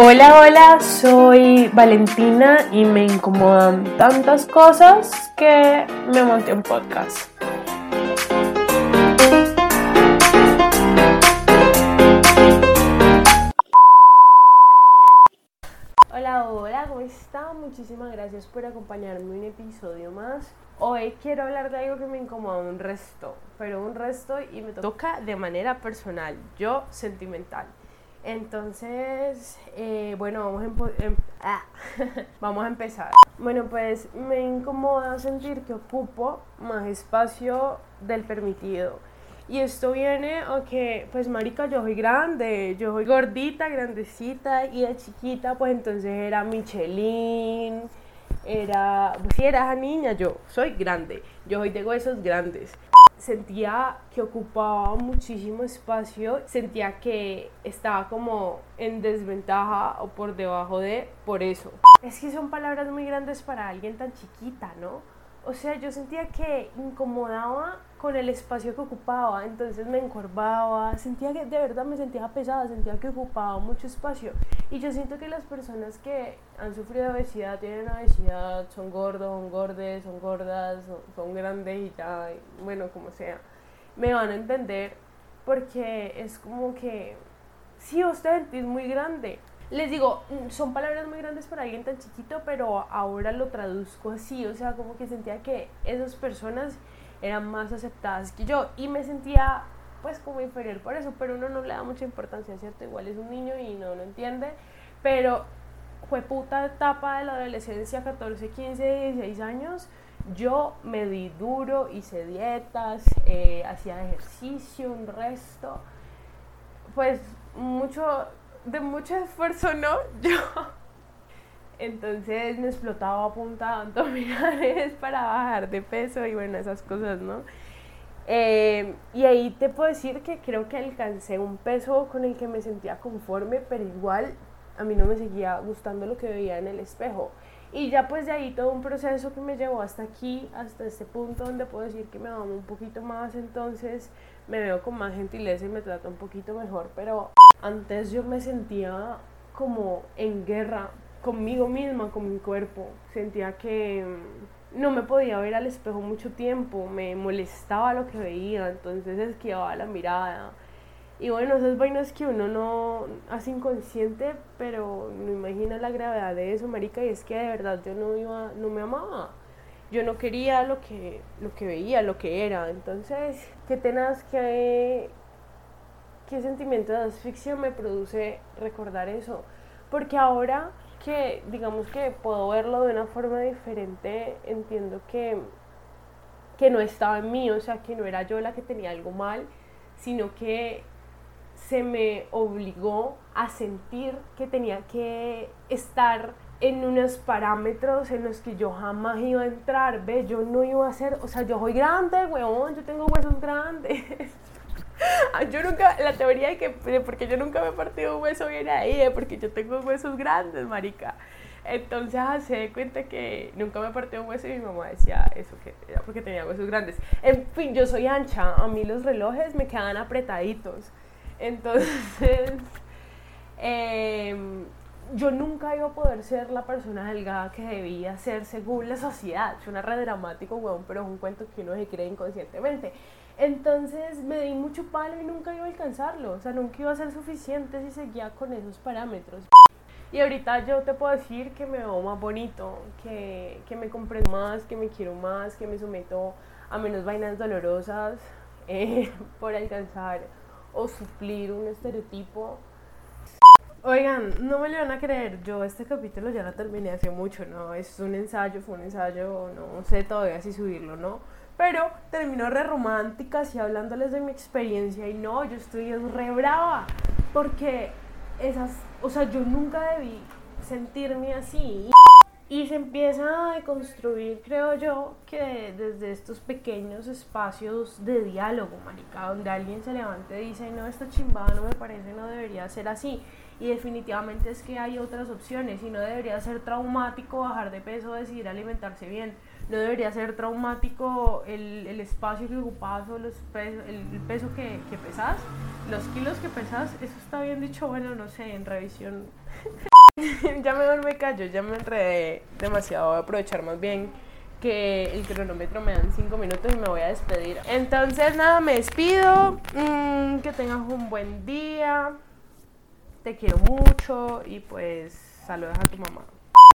Hola, hola, soy Valentina y me incomodan tantas cosas que me monté un podcast. Hola, hola, ¿cómo están? Muchísimas gracias por acompañarme un episodio más. Hoy quiero hablar de algo que me incomoda un resto, pero un resto y me toca de manera personal, yo sentimental. Entonces, eh, bueno, vamos a, em ah, vamos a empezar. Bueno, pues me incomoda sentir que ocupo más espacio del permitido. Y esto viene a que, pues, marica, yo soy grande, yo soy gordita, grandecita, y de chiquita, pues entonces era Michelin, era, pues sí, era niña, yo soy grande, yo soy de huesos grandes sentía que ocupaba muchísimo espacio, sentía que estaba como en desventaja o por debajo de por eso. Es que son palabras muy grandes para alguien tan chiquita, ¿no? O sea, yo sentía que incomodaba con el espacio que ocupaba, entonces me encorvaba, sentía que de verdad me sentía pesada, sentía que ocupaba mucho espacio. Y yo siento que las personas que han sufrido obesidad, tienen obesidad, son gordos, son gordes, son gordas, son, grandes y ya, bueno, como sea, me van a entender porque es como que, sí, usted es muy grande, les digo, mm, son palabras muy grandes para alguien tan chiquito, pero ahora lo traduzco así, o sea, como que sentía que esas personas eran más aceptadas que yo y me sentía pues como inferior por eso, pero uno no le da mucha importancia, ¿cierto? Igual es un niño y no lo entiende, pero fue puta etapa de la adolescencia, 14, 15, 16 años, yo me di duro, hice dietas, eh, hacía ejercicio, un resto, pues mucho de mucho esfuerzo, ¿no? Yo. Entonces me explotaba a punta abdominales para bajar de peso y bueno, esas cosas, ¿no? Eh, y ahí te puedo decir que creo que alcancé un peso con el que me sentía conforme, pero igual a mí no me seguía gustando lo que veía en el espejo. Y ya pues de ahí todo un proceso que me llevó hasta aquí, hasta este punto donde puedo decir que me amo un poquito más, entonces me veo con más gentileza y me trato un poquito mejor, pero antes yo me sentía como en guerra conmigo misma, con mi cuerpo. Sentía que mm, no me podía ver al espejo mucho tiempo, me molestaba lo que veía, entonces esquivaba la mirada. Y bueno, esas vainas que uno no hace inconsciente, pero no imagina la gravedad de eso, marica, y es que de verdad yo no iba, no me amaba. Yo no quería lo que, lo que veía, lo que era. Entonces, qué tenaz que, qué sentimiento de asfixia me produce recordar eso. Porque ahora que digamos que puedo verlo de una forma diferente, entiendo que, que no estaba en mí, o sea, que no era yo la que tenía algo mal, sino que se me obligó a sentir que tenía que estar en unos parámetros en los que yo jamás iba a entrar, ¿ves? Yo no iba a ser, o sea, yo soy grande, weón, yo tengo huesos grandes. Ah, yo nunca, la teoría de que, de porque yo nunca me he partido un hueso viene ahí, de porque yo tengo huesos grandes, marica. Entonces ah, se da cuenta que nunca me partido un hueso y mi mamá decía eso, que era porque tenía huesos grandes. En fin, yo soy ancha, a mí los relojes me quedan apretaditos. Entonces, em, yo nunca iba a poder ser la persona delgada que debía ser según la sociedad. Suena re dramático, weón, pero es un cuento que uno se cree inconscientemente. Entonces me di mucho palo y nunca iba a alcanzarlo, o sea, nunca iba a ser suficiente si seguía con esos parámetros. Y ahorita yo te puedo decir que me veo más bonito, que, que me comprendo más, que me quiero más, que me someto a menos vainas dolorosas eh, por alcanzar o suplir un estereotipo. Oigan, no me lo van a creer, yo este capítulo ya lo terminé hace mucho, ¿no? Es un ensayo, fue un ensayo, no sé todavía si subirlo, ¿no? Pero terminó re romántica, así hablándoles de mi experiencia y no, yo estoy re brava, porque esas, o sea, yo nunca debí sentirme así. Y se empieza a construir, creo yo, que desde estos pequeños espacios de diálogo, marica, donde alguien se levante y dice, no, esto chimbada no me parece, no debería ser así. Y definitivamente es que hay otras opciones y no debería ser traumático bajar de peso, decidir alimentarse bien no debería ser traumático el, el espacio que ocupas o los pesos, el, el, peso que, que pesas, los kilos que pesas, eso está bien dicho, bueno, no sé, en revisión. ya mejor me callo, ya me enredé demasiado, voy a aprovechar más bien que el cronómetro me dan 5 minutos y me voy a despedir. Entonces, nada, me despido. Mm, que tengas un buen día. Te quiero mucho y pues saludos a tu mamá.